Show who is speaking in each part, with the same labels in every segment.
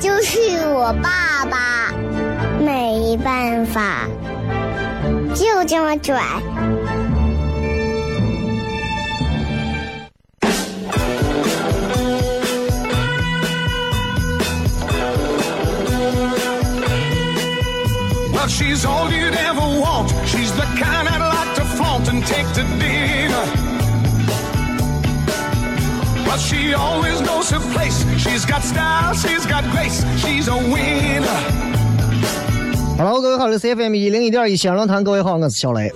Speaker 1: 就是我爸爸，没办法，就这么拽。
Speaker 2: Well, she's all you'd ever want. She's the kind I'd like to flaunt and take to dinner. She always knows her place. She's got style, she's got grace. She's a winner.
Speaker 3: Hello，各位好，这是 FM 一零一点一线论坛，各位好，我是小雷。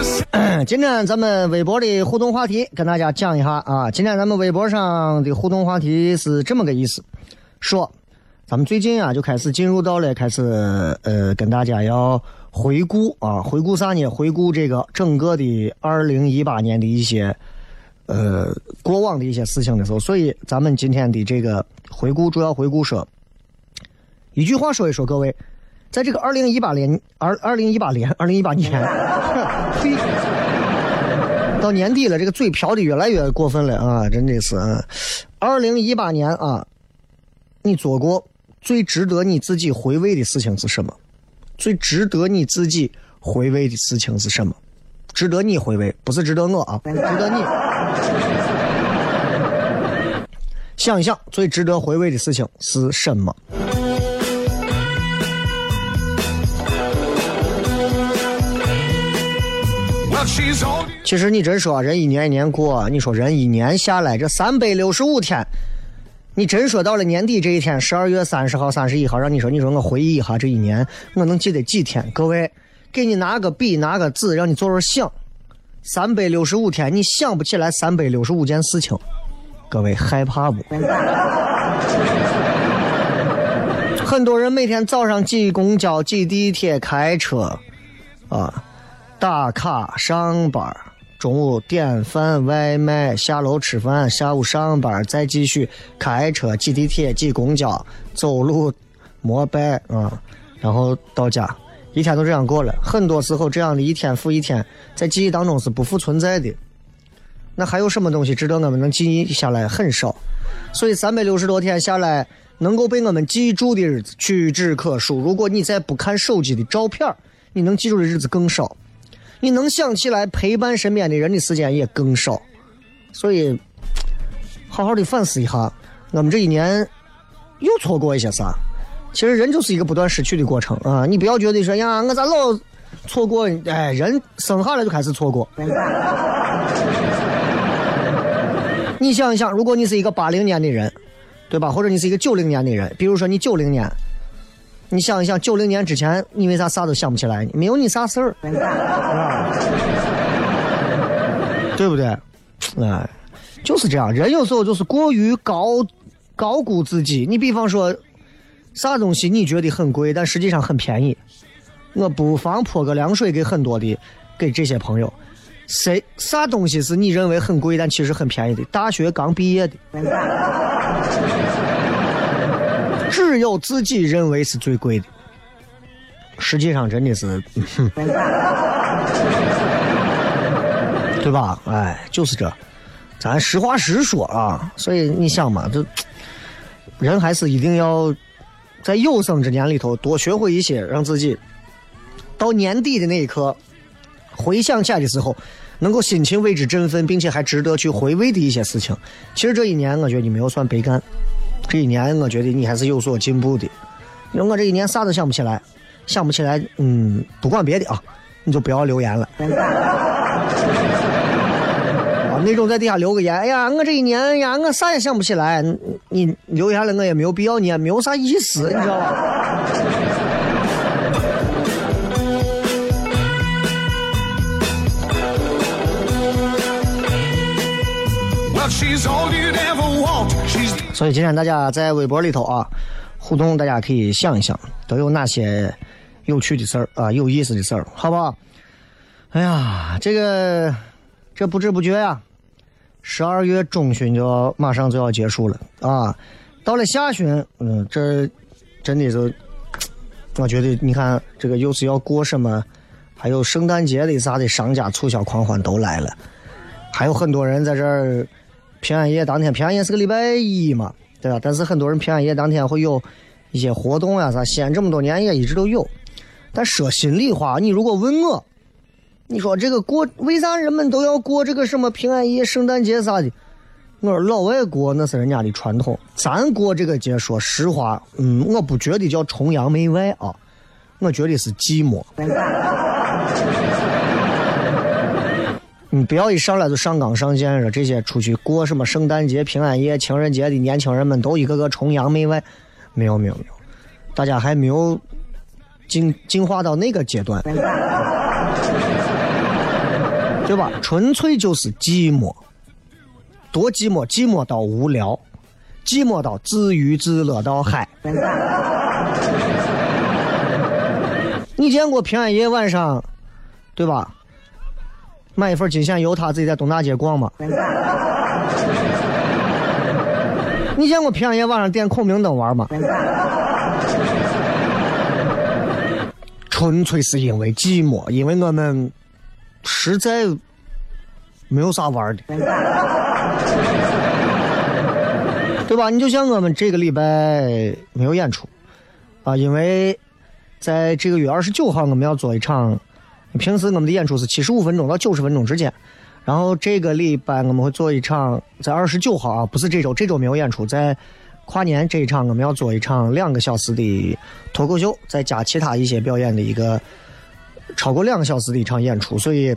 Speaker 3: 今天咱们微博的互动话题跟大家讲一下啊。今天咱们微博上的互动话题是这么个意思，说咱们最近啊就开始进入到了开始呃跟大家要回顾啊，回顾啥呢？回顾这个整个的二零一八年的一些呃过往的一些事情的时候，所以咱们今天的这个回顾主要回顾说一句话说一说各位。在这个二零一八年，二二零一八年，二零一八年，到年底了，这个嘴瓢的越来越过分了啊！真的是啊，二零一八年啊，你做过最值得你自己回味的事情是什么？最值得你自己回味的事情是什么？值得你回味，不是值得我啊，值得你。想一想，最值得回味的事情是什么？其实你真说人一年一年过，你说人一年下来这三百六十五天，你真说到了年底这一天，十二月三十号、三十一号，让你说，你说我回忆一下这一年，我能记得几天？各位，给你拿个笔，拿个纸，让你做做想，三百六十五天，你想不起来三百六十五件事情，各位害怕不？很多人每天早上挤公交、挤地铁、开车，啊，打卡上班，中午点饭外卖，下楼吃饭，下午上班，再继续开车、挤地铁、挤公交、走路、膜拜啊，然后到家，一天都这样过了。很多时候，这样的一天复一天，在记忆当中是不复存在的。那还有什么东西值得我们能记忆下来？很少。所以三百六十多天下来，能够被我们记住的日子屈指可数。如果你再不看手机的照片你能记住的日子更少，你能想起来陪伴身边的人的时间也更少。所以，好好的反思一下，我们这一年又错过一些啥？其实人就是一个不断失去的过程啊！你不要觉得说呀，我咋老错过？哎，人生下来就开始错过。你想一想，如果你是一个八零年的人，对吧？或者你是一个九零年的人，比如说你九零年，你想一想，九零年之前，你为啥啥都想不起来呢？没有你啥事儿，对不对？哎，就是这样。人有时候就是过于高高估自己。你比方说，啥东西你觉得很贵，但实际上很便宜，我不妨泼个凉水给很多的给这些朋友。谁啥东西是你认为很贵，但其实很便宜的？大学刚毕业的，只有自己认为是最贵的，实际上真的是，对吧？哎，就是这，咱实话实说啊。所以你想嘛，这人还是一定要在有生之年里头多学会一些，让自己到年底的那一刻回想起来的时候，能够心情为之振奋，并且还值得去回味的一些事情。其实这一年，我觉得你没有算白干，这一年我觉得你还是有所进步的。因为我这一年啥都想不起来，想不起来，嗯，不管别的啊，你就不要留言了。啊，那种在底下留个言，哎呀，我这一年，哎呀，我啥也想不起来，你你留下了，我也没有必要，你也没有啥意思，你知道吧？所以今天大家在微博里头啊互动，大家可以想一想，都有哪些有趣的事儿啊，有意思的事儿，好不好？哎呀，这个这不知不觉呀、十二月中旬就要马上就要结束了啊，到了下旬，嗯，这真的就，我觉得你看这个又是要过什么，还有圣诞节的啥的商家促销狂欢都来了，还有很多人在这儿平安夜当天，平安夜是个礼拜一嘛，对吧？但是很多人平安夜当天会有一些活动呀、啥，西安这么多年也一直都有。但说心里话，你如果问我，你说这个过为啥人们都要过这个什么平安夜、圣诞节啥的？我说老外过那是人家的传统，咱过这个节，说实话，嗯，我不觉得叫崇洋媚外啊，我觉得是寂寞。你不要一上来就上纲上线说这些出去过什么圣诞节、平安夜、情人节的年轻人们都一个个崇洋媚外，没有没有没有，大家还没有进进化到那个阶段，对吧？纯粹就是寂寞，多寂寞，寂寞到无聊，寂寞到自娱自乐到嗨。你见过平安夜晚上，对吧？买一份金线油，他自己在东大街逛吗？你见过平安夜晚上点孔明灯玩吗？纯粹是因为寂寞，因为我们实在没有啥玩的，对吧？你就像我们这个礼拜没有演出啊，因为在这个月二十九号我们要做一场。平时我们的演出是七十五分钟到九十分钟之间，然后这个礼拜我们会做一场，在二十九号啊，不是这周，这周没有演出，在跨年这一场我们要做一场两个小时的脱口秀，再加其他一些表演的一个超过两个小时的一场演出，所以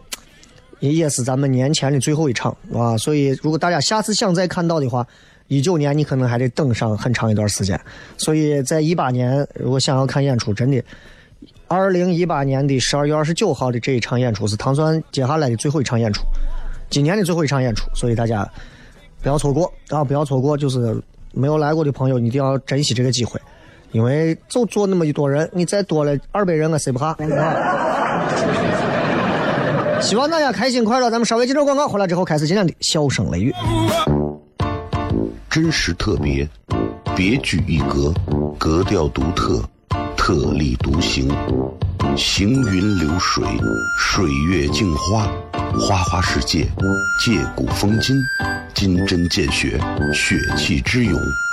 Speaker 3: 也也是咱们年前的最后一场啊。所以如果大家下次想再看到的话，一九年你可能还得等上很长一段时间。所以在一八年如果想要看演出，真的。二零一八年的十二月二十九号的这一场演出是唐酸接下来的最后一场演出，今年的最后一场演出，所以大家不要错过啊！不要错过，就是没有来过的朋友，一定要珍惜这个机会，因为就坐那么一多人，你再多了二百人，我塞不怕？啊、希望大家开心快乐。咱们稍微接着广告，回来之后开始今天的笑声雷雨。
Speaker 4: 真实特别，别具一格，格调独特。特立独行，行云流水，水月镜花，花花世界，借古风今，金针见血，血气之勇，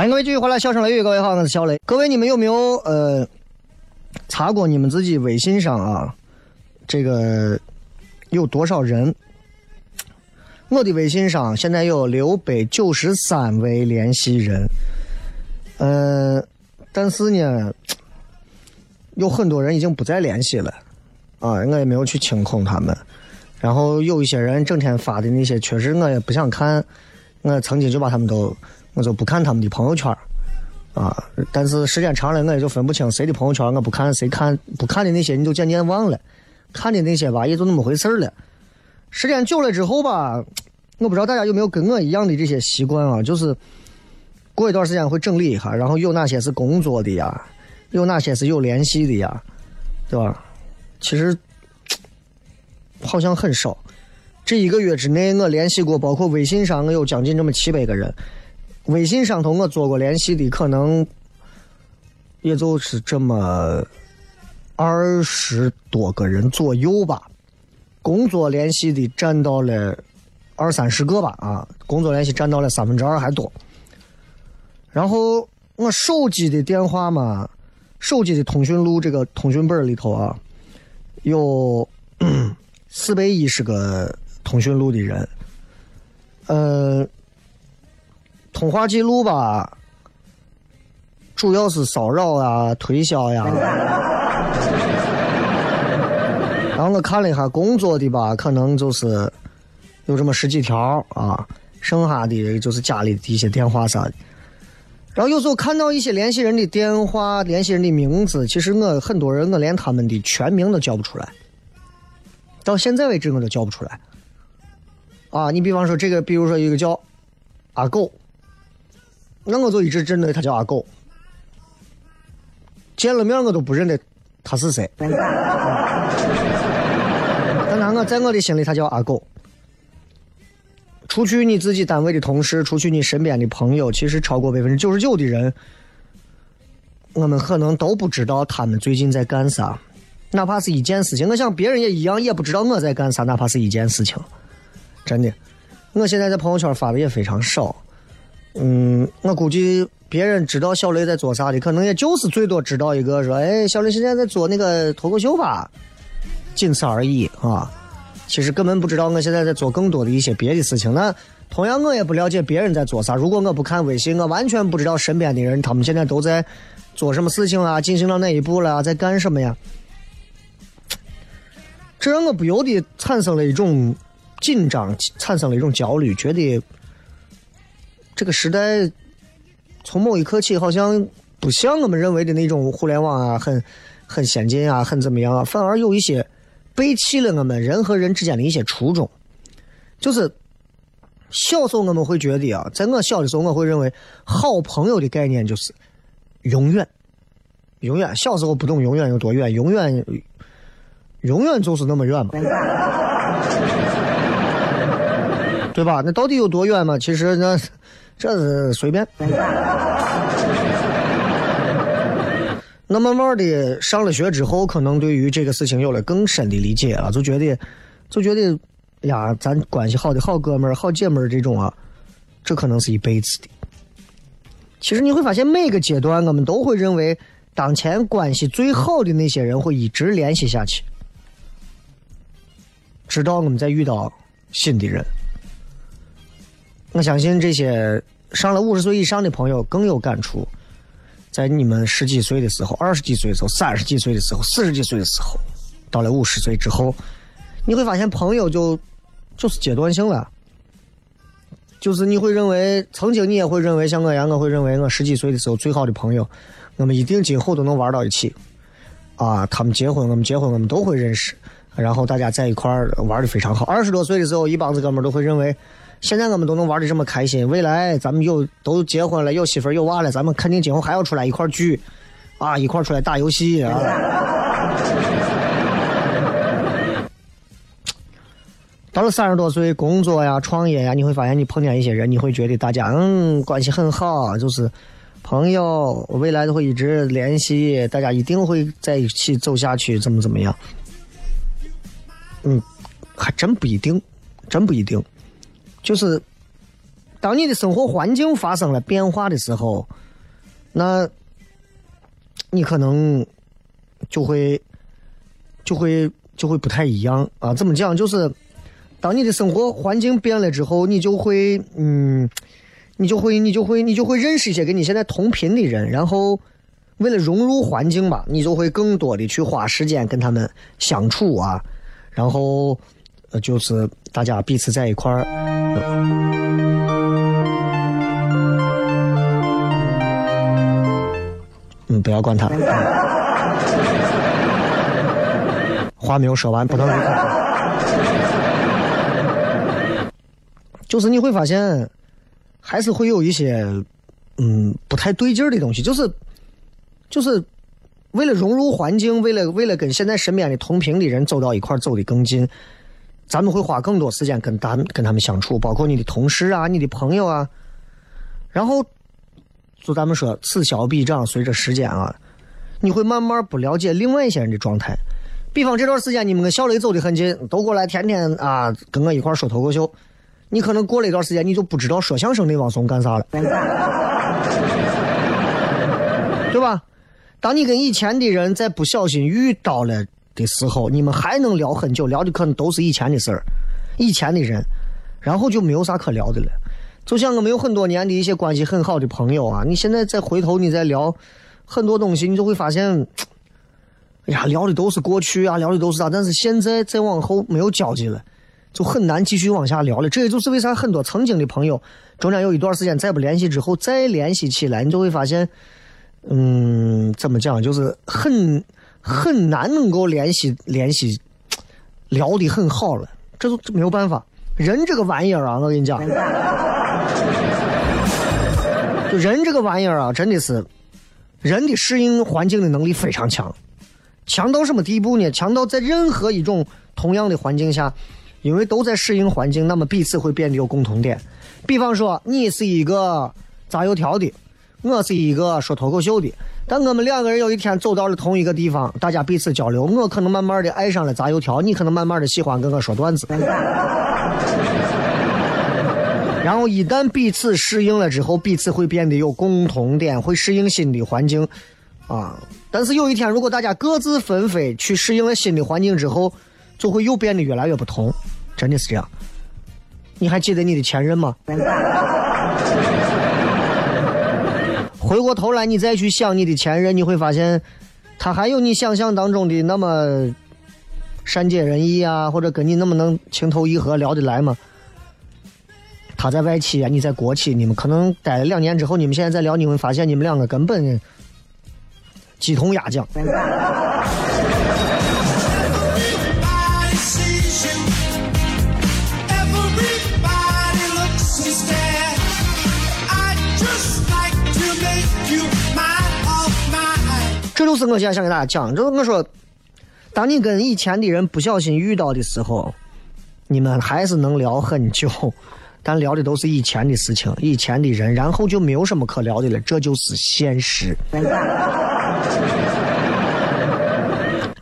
Speaker 3: 欢迎各位继续回来，笑声雷雨，各位好，我是小雷。各位，你们有没有呃查过你们自己微信上啊？这个有多少人？我的微信上现在有六百九十三位联系人，嗯，但是呢，有很多人已经不再联系了，啊，我也没有去清空他们。然后有一些人整天发的那些，确实我也不想看，我曾经就把他们都，我就不看他们的朋友圈啊。但是时间长了，我也就分不清谁的朋友圈我不看，谁看不看的那些你就渐渐忘了，看的那些吧也就那么回事了。时间久了之后吧，我不知道大家有没有跟我一样的这些习惯啊，就是过一段时间会整理一下，然后有哪些是工作的呀，有哪些是有联系的呀，对吧？其实好像很少。这一个月之内，我联系过，包括微信上，我有将近这么七百个人。微信上头我做过联系的，可能也就是这么二十多个人左右吧。工作联系的占到了二三十个吧，啊，工作联系占到了三分之二还多。然后我手机的电话嘛，手机的通讯录这个通讯本里头啊，有四百一十个通讯录的人，呃，通话记录吧，主要是骚扰啊、推销呀。然后我看了一下工作的吧，可能就是有这么十几条啊，剩下的就是家里的一些电话啥的。然后有时候看到一些联系人的电话、联系人的名字，其实我很多人我连他们的全名都叫不出来，到现在为止我都叫不出来。啊，你比方说这个，比如说一个叫阿狗，那我就一直认得他叫阿狗，见了面我都不认得他是谁。但那我在我的心里，他叫阿狗。除去你自己单位的同事，除去你身边的朋友，其实超过百分之九十九的人，我们可能都不知道他们最近在干啥，哪怕是一件事情。我想别人也一样，也不知道我在干啥，哪怕是一件事情。真的，我现在在朋友圈发的也非常少。嗯，我估计别人知道小雷在做啥的，可能也就是最多知道一个说：“哎，小雷现在在做那个脱口秀吧。”仅此而已啊！其实根本不知道我现在在做更多的一些别的事情。那同样我也不了解别人在做啥。如果我不看微信，我完全不知道身边的人他们现在都在做什么事情啊，进行到哪一步了，在干什么呀？这让我不由得产生了一种紧张，产生了一种焦虑，觉得这个时代从某一刻起好像不像我们认为的那种互联网啊，很很先进啊，很怎么样啊，反而有一些。背弃了我们人和人之间的一些初衷，就是小时候我们会觉得啊，在我小的时候，我会认为好朋友的概念就是永远，永远。小时候不懂永远有多远，永远，永远就是那么远嘛，对吧？那到底有多远嘛？其实那这是随便。那慢慢的上了学之后，可能对于这个事情有了更深的理解了，就觉得，就觉得，呀，咱关系好的好哥们儿、好姐们儿这种啊，这可能是一辈子的。其实你会发现，每个阶段我们都会认为，当前关系最好的那些人会一直联系下去，直到我们再遇到新的人。我相信这些上了五十岁以上的朋友更有感触。在你们十几岁的时候、二十几岁的时候、三十几岁的时候、四十几岁的时候，到了五十岁之后，你会发现朋友就就是阶段性了。就是你会认为，曾经你也会认为，像我一样，我会认为我十几岁的时候最好的朋友，我们一定今后都能玩到一起。啊，他们结婚，我们结婚，我们都会认识，然后大家在一块儿玩的非常好。二十多岁的时候，一帮子哥们都会认为。现在我们都能玩的这么开心，未来咱们有都结婚了，有媳妇有娃了，咱们肯定今后还要出来一块聚，啊，一块出来打游戏啊。到了三十多岁，工作呀、创业呀，你会发现你碰见一些人，你会觉得大家嗯关系很好，就是朋友，未来都会一直联系，大家一定会在一起走下去，怎么怎么样？嗯，还真不一定，真不一定。就是当你的生活环境发生了变化的时候，那，你可能就会就会就会不太一样啊。怎么讲？就是当你的生活环境变了之后，你就会嗯，你就会你就会你就会认识一些跟你现在同频的人，然后为了融入环境吧，你就会更多的去花时间跟他们相处啊，然后呃，就是大家彼此在一块儿。嗯，不要管他。话没有说完，不能离开。就是你会发现，还是会有一些嗯不太对劲儿的东西，就是就是为了融入环境，为了为了跟现在身边的同频的人走到一块儿走得更近，咱们会花更多时间跟他跟他们相处，包括你的同事啊、你的朋友啊，然后。就咱们说，此消彼长，随着时间啊，你会慢慢不了解另外一些人的状态。比方这段时间你们跟小雷走得很近，都过来天天啊跟我一块说脱口秀，你可能过了一段时间，你就不知道说相声的王松干啥了，对吧？当你跟以前的人在不小心遇到了的时候，你们还能聊很久，聊的可能都是以前的事儿，以前的人，然后就没有啥可聊的了。就像我们有很多年的一些关系很好的朋友啊，你现在再回头你再聊很多东西，你就会发现，哎呀，聊的都是过去啊，聊的都是啥，但是现在再往后没有交集了，就很难继续往下聊了。这也就是为啥很多曾经的朋友，中间有一段时间再不联系之后再联系起来，你就会发现，嗯，怎么讲，就是很很难能够联系联系，聊的很好了，这都没有办法。人这个玩意儿啊，我跟你讲，就人这个玩意儿啊，真的是人的适应环境的能力非常强，强到什么地步呢？强到在任何一种同样的环境下，因为都在适应环境，那么彼此会变得有共同点。比方说，你是一个炸油条的，我是一个说脱口秀的。但我们两个人有一天走到了同一个地方，大家彼此交流，我可能慢慢的爱上了炸油条，你可能慢慢的喜欢跟我说段子。然后一旦彼此适应了之后，彼此会变得有共同点，会适应新的环境，啊！但是有一天，如果大家各自纷飞去适应了新的环境之后，就会又变得越来越不同，真的是这样。你还记得你的前任吗？回过头来，你再去想你的前任，你会发现，他还有你想象当中的那么善解人意啊，或者跟你那么能情投意合、聊得来吗？他在外企啊，你在国企，你们可能待了两年之后，你们现在再聊，你会发现你们两个根本鸡同鸭讲。就是我现在想给大家讲，就是我说，当你跟以前的人不小心遇到的时候，你们还是能聊很久，但聊的都是以前的事情、以前的人，然后就没有什么可聊的了，这就是现实。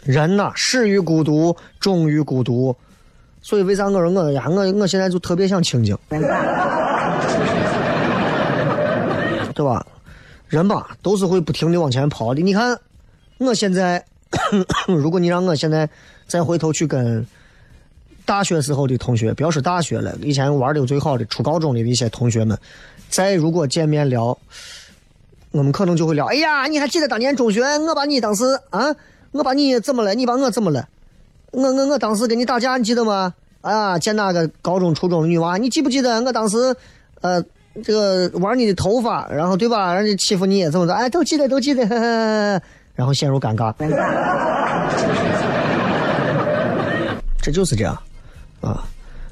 Speaker 3: 人呐，始于孤独，终于孤独，所以为啥我说我呀，我我现在就特别想清静，对吧？人吧，都是会不停的往前跑的。你看。我现在，如果你让我现在再回头去跟大学时候的同学，不要说大学了，以前玩的最好的初高中的一些同学们，再如果见面聊，我们可能就会聊：哎呀，你还记得当年中学，我把你当时啊，我把你怎么了？你把我怎么了？我我我当时跟你打架，你记得吗？啊，见那个高中初中的女娃，你记不记得？我当时呃，这个玩你的头发，然后对吧？人家欺负你怎么着？哎，都记得，都记得。呵呵然后陷入尴尬，这就是这样，啊，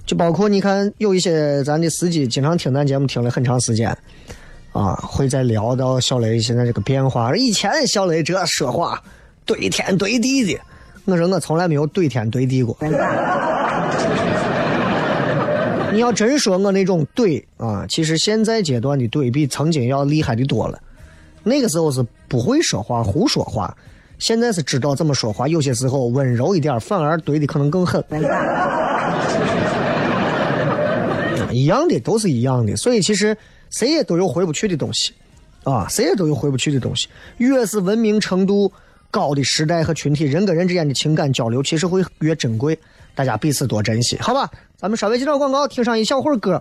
Speaker 3: 就包括你看，有一些咱的司机经常听咱节目听了很长时间，啊，会在聊到小雷现在这个变化。以前小雷这说话怼天怼地的，我说我从来没有怼天怼地过。你要真说我那种怼啊，其实现在阶段的怼比曾经要厉害的多了。那个时候是不会说话，胡说话。现在是知道怎么说话，有些时候温柔一点，反而怼的可能更狠。一样的，都是一样的。所以其实谁也都有回不去的东西，啊，谁也都有回不去的东西。越是文明程度高的时代和群体，人跟人之间的情感交流其实会越珍贵，大家彼此多珍惜，好吧？咱们稍微介绍广告，听上一小会儿歌，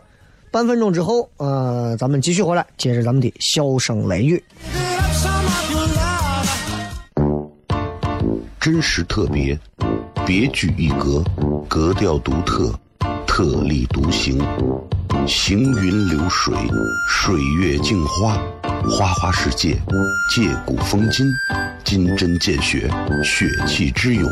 Speaker 3: 半分钟之后，呃，咱们继续回来，接着咱们的笑声雷雨。
Speaker 4: 真实特别，别具一格，格调独特，特立独行，行云流水，水月镜花，花花世界，借古风今，金针见血，血气之勇，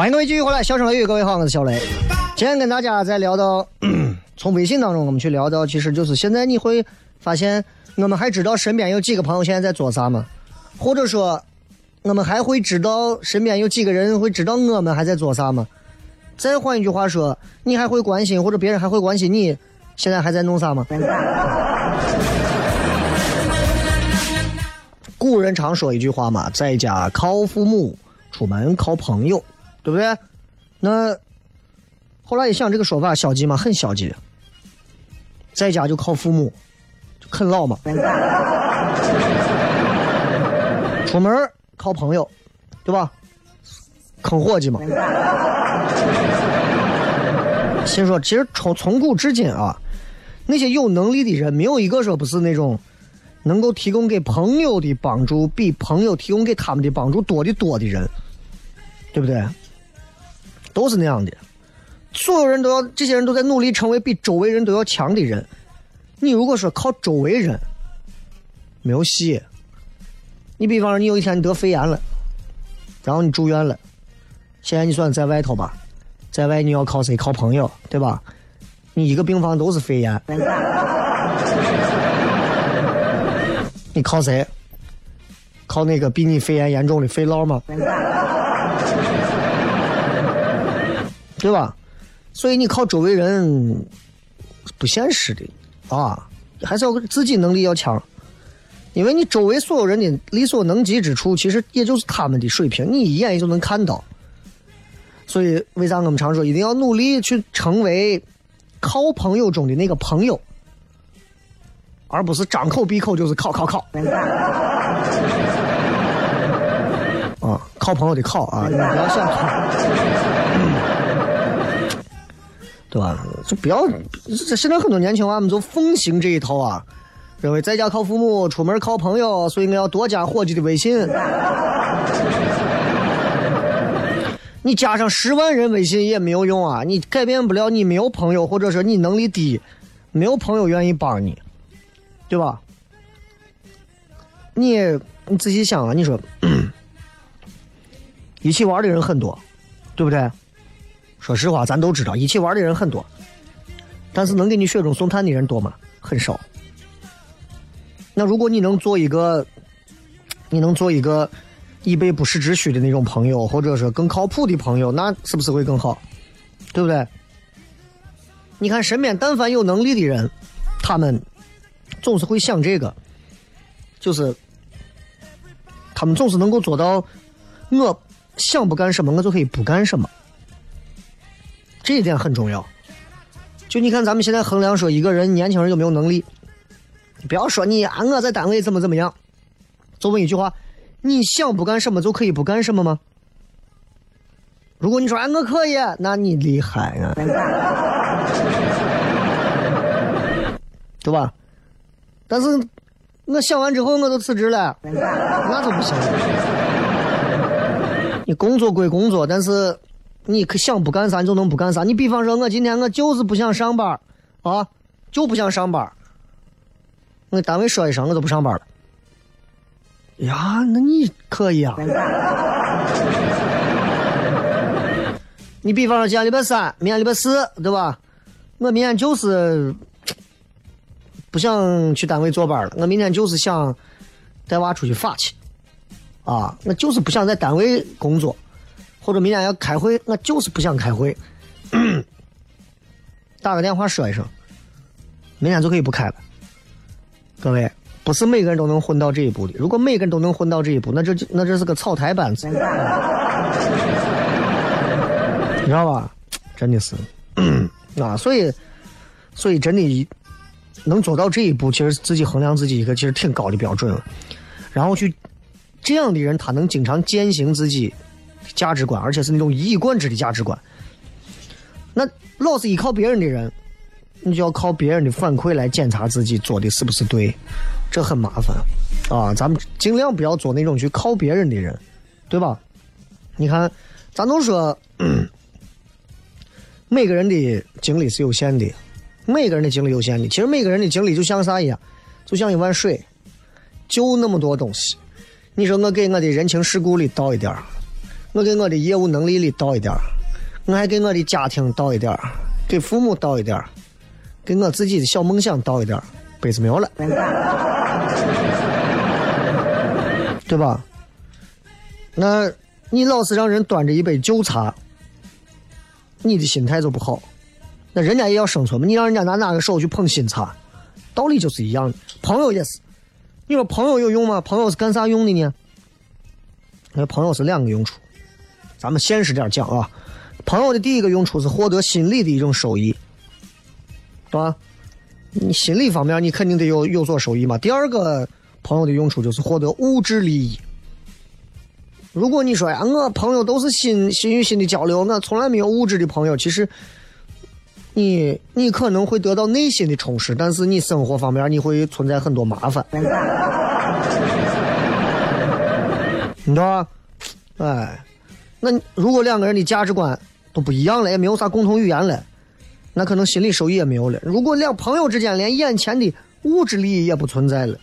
Speaker 3: 欢迎各位继续回来，笑声雷雨，各位好，我是小雷。今天跟大家在聊到，从微信当中我们去聊到，其实就是现在你会发现，我们还知道身边有几个朋友现在在做啥吗？或者说，我们还会知道身边有几个人会知道我们还在做啥吗？再换一句话说，你还会关心，或者别人还会关心你现在还在弄啥吗？古人常说一句话嘛，在家靠父母，出门靠朋友。对不对？那后来一想，这个说法消极吗？很消极。在家就靠父母，啃老嘛。出门靠朋友，对吧？坑伙计嘛。先说，其实从从古至今啊，那些有能力的人，没有一个说不是那种能够提供给朋友的帮助比朋友提供给他们的帮助多的多的人，对不对？都是那样的，所有人都要，这些人都在努力成为比周围人都要强的人。你如果说靠周围人，没有戏。你比方说，你有一天你得肺炎了，然后你住院了，现在你算在外头吧，在外你要靠谁？靠朋友，对吧？你一个病房都是肺炎，你靠谁？靠那个比你肺炎严重的肺痨吗？对吧？所以你靠周围人不现实的啊，还是要自己能力要强。因为你周围所有人的力所能及之处，其实也就是他们的水平，你一眼也就能看到。所以为啥我们常说一定要努力去成为靠朋友中的那个朋友，而不是张口闭口就是靠靠靠。啊，靠朋友的靠啊，你不要想对吧？就不要，现在很多年轻娃们就奉行这一套啊，认为在家靠父母，出门靠朋友，所以我要多加伙计的微信。你加上十万人微信也没有用啊，你改变不了你没有朋友，或者说你能力低，没有朋友愿意帮你，对吧？你你仔细想啊，你说 一起玩的人很多，对不对？说实话，咱都知道一起玩的人很多，但是能给你雪中送炭的人多吗？很少。那如果你能做一个，你能做一个以备不时之需的那种朋友，或者说更靠谱的朋友，那是不是会更好？对不对？你看身边但凡有能力的人，他们总是会想这个，就是他们总是能够做到，我想不干什么，我就可以不干什么。这一点很重要。就你看，咱们现在衡量说一个人年轻人有没有能力，你不要说你啊，我在单位怎么怎么样，就问一句话：你想不干什么就可以不干什么吗？如果你说哎我可以，那你厉害啊，对吧？但是我想完之后我就辞职了，那就不行。你工作归工作，但是。你可想不干啥，你就能不干啥。你比方说，我今天我就是不想上班啊，就不想上班我单位说一声，我就不上班了。呀，那你可以啊。你比方说，今天礼拜三，明天礼拜四，对吧？我明天就是不想去单位坐班了，我明天就是想带娃出去耍去。啊，我就是不想在单位工作。或者明天要开会，我就是不想开会。打个电话说一声，明天就可以不开了。各位，不是每个人都能混到这一步的。如果每个人都能混到这一步，那这就那这是个草台班子，你知道吧？真的是 啊，所以所以真的能做到这一步，其实自己衡量自己一个其实挺高的标准了。然后去这样的人，他能经常践行自己。价值观，而且是那种一以贯之的价值观。那老是依靠别人的人，你就要靠别人的反馈来检查自己做的是不是对，这很麻烦啊！咱们尽量不要做那种去靠别人的人，对吧？你看，咱都说，每个人的精力是有限的，每个人的精力有限的。其实每个人的精力就像啥一样，就像一碗水，就那么多东西。你说我给我的人情世故里倒一点儿。我给我的业务能力里倒一点我还给我的家庭倒一点给父母倒一点给我自己的小梦想倒一点杯子没有了，对吧？那你老是让人端着一杯旧茶，你的心态就不好。那人家也要生存嘛，你让人家拿哪个手去捧新茶，道理就是一样的。朋友也是，你说朋友有用吗？朋友是干啥用的呢？那朋友是两个用处。咱们现实点讲啊，朋友的第一个用处是获得心理的一种收益，对吧？你心理方面你肯定得有有所收益嘛。第二个朋友的用处就是获得物质利益。如果你说呀，我朋友都是心心与心的交流，我从来没有物质的朋友，其实你你可能会得到内心的充实，但是你生活方面你会存在很多麻烦，你知道吧？哎。那如果两个人的价值观都不一样了，也没有啥共同语言了，那可能心理收益也没有了。如果两朋友之间连眼前的物质利益也不存在了，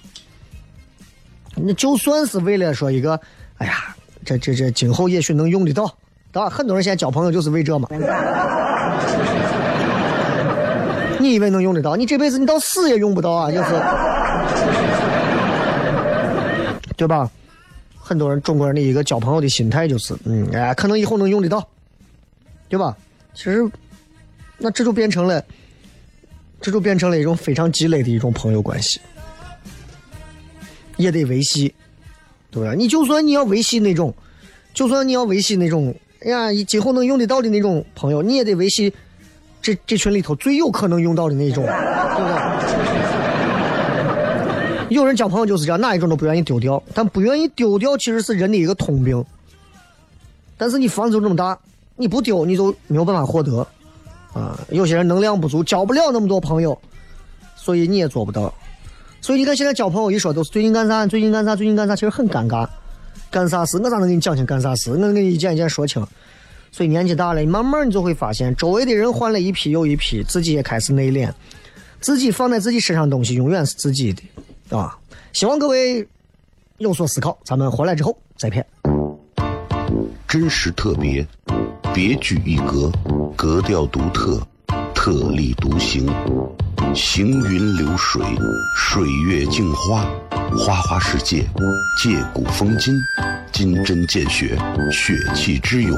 Speaker 3: 那就算是为了说一个，哎呀，这这这今后也许能用得到，对吧？很多人现在交朋友就是为这嘛。你以为能用得到？你这辈子你到死也用不到啊，就是，对吧？很多人中国人的一个交朋友的心态就是，嗯，哎，可能以后能用得到，对吧？其实，那这就变成了，这就变成了一种非常鸡肋的一种朋友关系，也得维系，对吧？你就算你要维系那种，就算你要维系那种，哎呀，今后能用得到的那种朋友，你也得维系这这群里头最有可能用到的那种，对不对？有人交朋友就是这样，哪一种都不愿意丢掉，但不愿意丢掉其实是人的一个通病。但是你房子就这么大，你不丢你就没有办法获得，啊，有些人能量不足，交不了那么多朋友，所以你也做不到。所以你看现在交朋友一说都是最近干啥，最近干啥，最近干啥，其实很尴尬。干啥事？我咋能给你讲清干啥事？我能给你一件一件说清。所以年纪大了，你慢慢你就会发现，周围的人换了一批又一批，自己也开始内敛，自己放在自己身上东西永远是自己的。啊，希望各位有所思考。咱们回来之后再片。
Speaker 4: 真实特别，别具一格，格调独特，特立独行，行云流水，水月镜花，花花世界，借古风今，金针见血，血气之勇，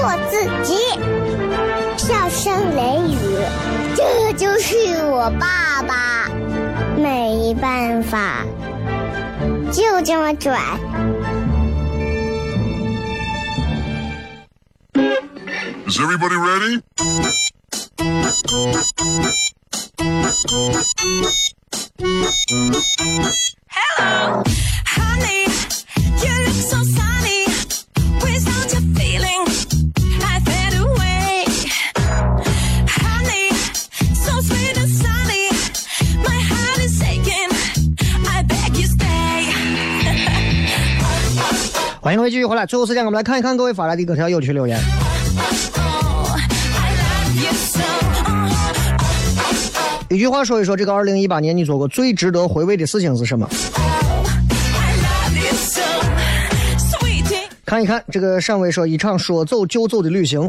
Speaker 1: 做自己。”笑声雷雨，这就是我爸爸，没办法，就这么拽。
Speaker 5: Is everybody ready?
Speaker 6: Hello, honey. You look so
Speaker 3: 欢迎各位继续回来，最后时间我们来看一看各位发来的各条有趣留言。一句话说一说，这个二零一八年你做过最值得回味的事情是什么？看一看这个上位说一场说走就走的旅行，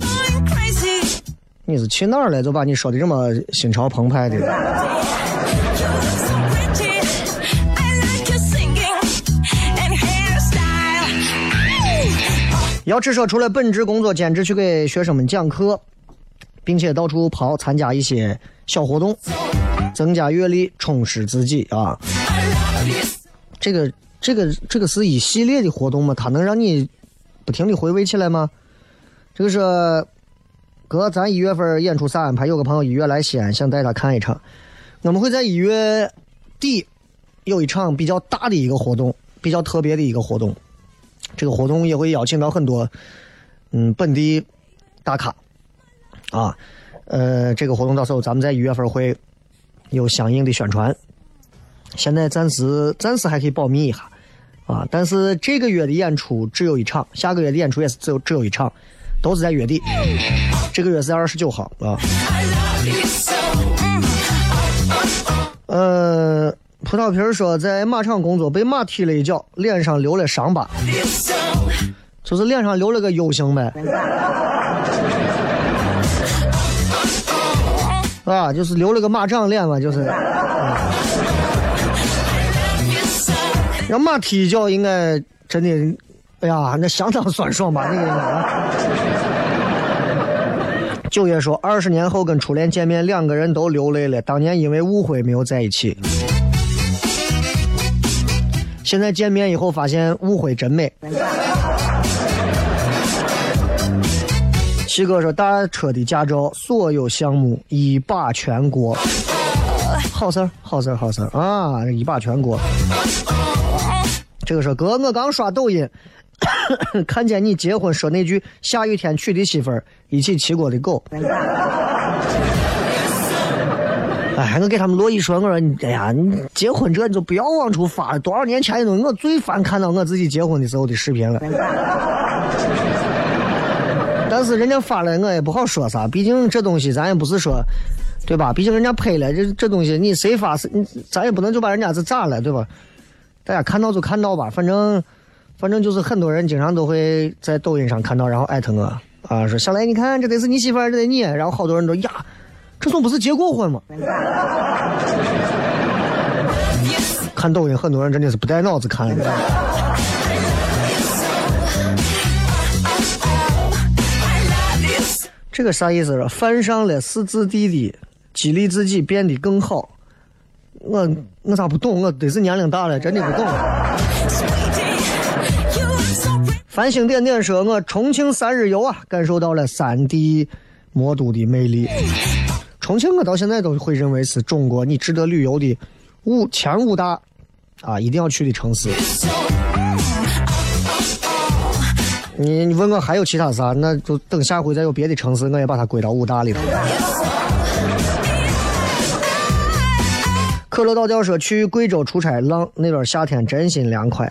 Speaker 3: 你是去哪儿了？就把你说的这么心潮澎湃的？要只说除了本职工作，兼职去给学生们讲课，并且到处跑参加一些小活动，增加阅历，充实自己啊。这个这个这个是一系列的活动吗？它能让你不停的回味起来吗？这个是哥，咱一月份演出啥安排？有个朋友一月来西安，想带他看一场。我们会在一月底有一场比较大的一个活动，比较特别的一个活动。这个活动也会邀请到很多嗯本地大咖啊，呃，这个活动到时候咱们在一月份会有相应的宣传。现在暂时暂时还可以保密一下啊，但是这个月的演出只有一场，下个月的演出也是只有只有一场，都是在月底。这个月是二十九号啊。呃，葡萄皮说在马场工作被马踢了一脚，脸上留了伤疤，就是脸上留了个 U 型呗。啊，就是留了个马掌脸嘛，就是。让马踢一脚应该真的，哎呀，那相当酸爽吧？那个啊。九月说，二十年后跟初恋见面，两个人都流泪了。当年因为误会没有在一起，现在见面以后发现误会真美。七哥说，大车的驾照所有项目一把全过，好事儿，好事儿，好事儿啊！一把全过。这个说哥，我刚刷抖音，看见你结婚说那句“下雨天娶的媳妇儿，一起骑过的狗”。哎，我给他们罗一说，我说你，哎呀，你结婚这你就不要往出发了。多少年前的东西，我最烦看到我自己结婚的时候的视频了。但是人家发了，我也不好说啥，毕竟这东西咱也不是说，对吧？毕竟人家拍了，这这东西你谁发是，你咱也不能就把人家这咋了，对吧？大家看到就看到吧，反正反正就是很多人经常都会在抖音上看到，然后艾特我啊，说小雷，你看这得是你媳妇儿，这得你，然后好多人都呀，这总不是结过婚吗？看抖音，很多人真的是不带脑子看的。这个啥意思？犯上了是自地的，激励自己变得更好。我我咋不懂？我得是年龄大了，真的不懂。繁星点点说，我重庆三日游啊，感受到了三 D 魔都的魅力。重庆我到现在都会认为是中国你值得旅游的五前五大啊一定要去的城市。你你问我还有其他啥，那就等下回再有别的城市，我也把它归到五大里头。可乐倒吊说去贵州出差，浪那边夏天真心凉快。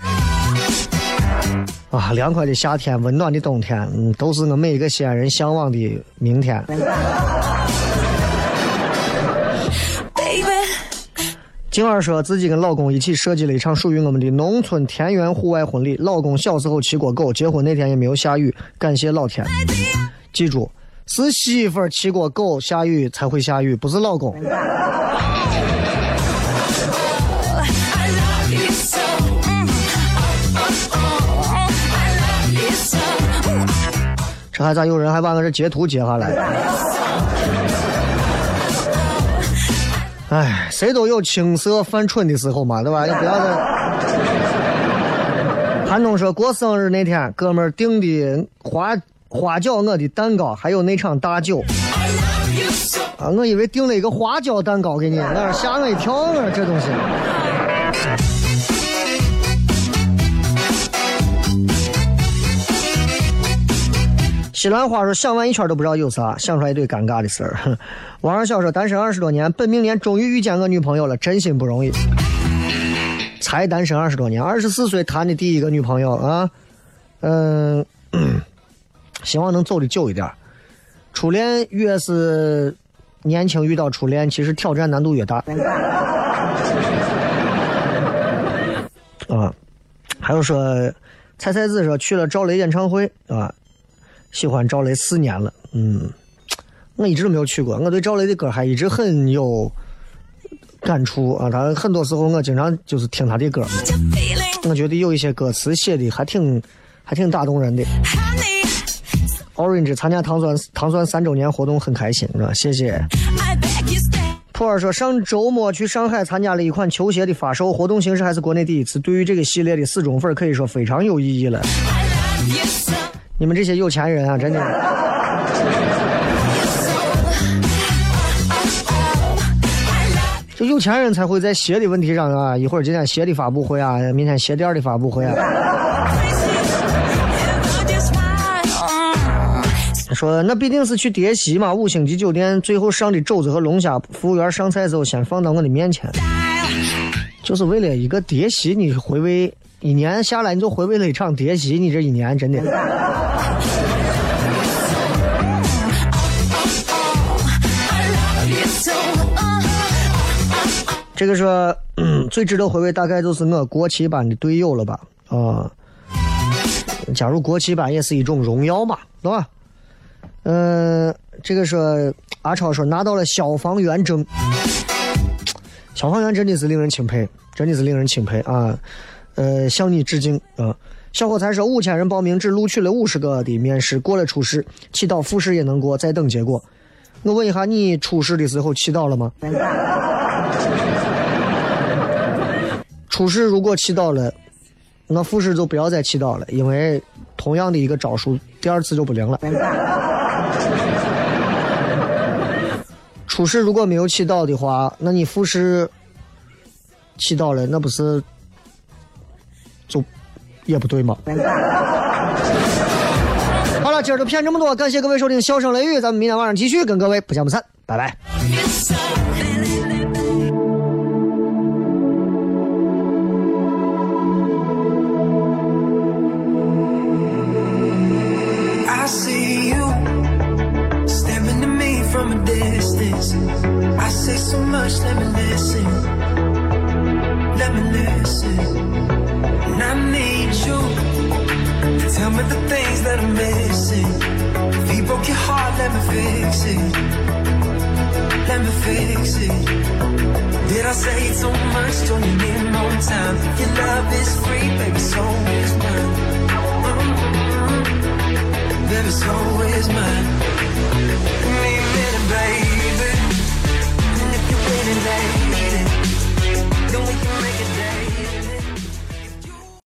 Speaker 3: 啊，凉快的夏天，温暖的冬天，都是我每一个西安人向往的明天。静儿说自己跟老公一起设计了一场属于我们的农村田园户外婚礼。老公小时候骑过狗，结婚那天也没有下雨，感谢老天。记住，是媳妇儿骑过狗下雨才会下雨，不是老公。这还咋有人还把我这截图截下来？哎，谁都有青涩犯蠢的时候嘛，对吧？你不要再。韩东说过生日那天，哥们儿订的花花椒我的蛋糕，还有那场大酒。啊，我以为订了一个花椒蛋糕给你，那吓我一跳啊！这东西。西兰花说想完一圈都不知道有啥，想出来一堆尴尬的事儿。哼王二小说单身二十多年，本命年终于遇见我女朋友了，真心不容易。才单身二十多年，二十四岁谈的第一个女朋友啊，嗯，希望能走的久一点。初恋越是年轻遇到初恋，其实挑战难度越大。啊，还有说，菜菜子说去了赵雷演唱会啊，喜欢赵雷四年了，嗯，我一直都没有去过，我对赵雷的歌还一直很有感触啊。他很多时候我经常就是听他的歌，我觉得有一些歌词写的还挺还挺打动人的。Orange 参加糖酸糖酸三周年活动很开心，是吧？谢谢。普洱说，上周末去上海参加了一款球鞋的发售，活动形式还是国内第一次。对于这个系列的死忠粉，可以说非常有意义了。你们这些有钱人啊，真的。
Speaker 6: I love
Speaker 3: 就有钱人才会在鞋的问题上啊，一会儿今天鞋的发布会啊，明天鞋垫的发布会啊。说那必定是去叠席嘛，五星级酒店最后上的肘子和龙虾，服务员上菜之后先放到我的面前，就是为了一个叠席，你回味一年下来你就回味了一场叠席，你这一年真的。这个说、嗯最值得回味，大概就是我国旗班的队友了吧？啊、加入国旗班也是一种荣耀嘛，对吧？嗯、这个说阿超说拿到了消防员证，消防员真的是令人钦佩，真的是令人钦佩啊！呃，向你致敬啊！小伙才说五千人报名，只录取了五十个的面试，过了初试，祈祷复试也能过，再等结果。我问一下，你初试的时候祈祷了吗？初试如果祈祷了，那复试就不要再祈祷了，因为同样的一个招数，第二次就不灵了。初试如果没有祈祷的话，那你复试祈祷了，那不是就也不对吗？好了，今儿就骗这么多，感谢各位收听《笑声雷雨》，咱们明天晚上继续跟各位不见不散，拜拜。
Speaker 7: I see you staring at me from a distance. I say so much, let me listen. Let me listen. Tell me the things that I'm missing. If you broke your heart, let me fix it. Let me fix it. Did I say too much? Don't you need more time? Your love is free, baby, so is mine. Mm-hmm. Baby, so is mine. Need a minute, baby.
Speaker 6: And if you're
Speaker 7: waiting,
Speaker 6: baby.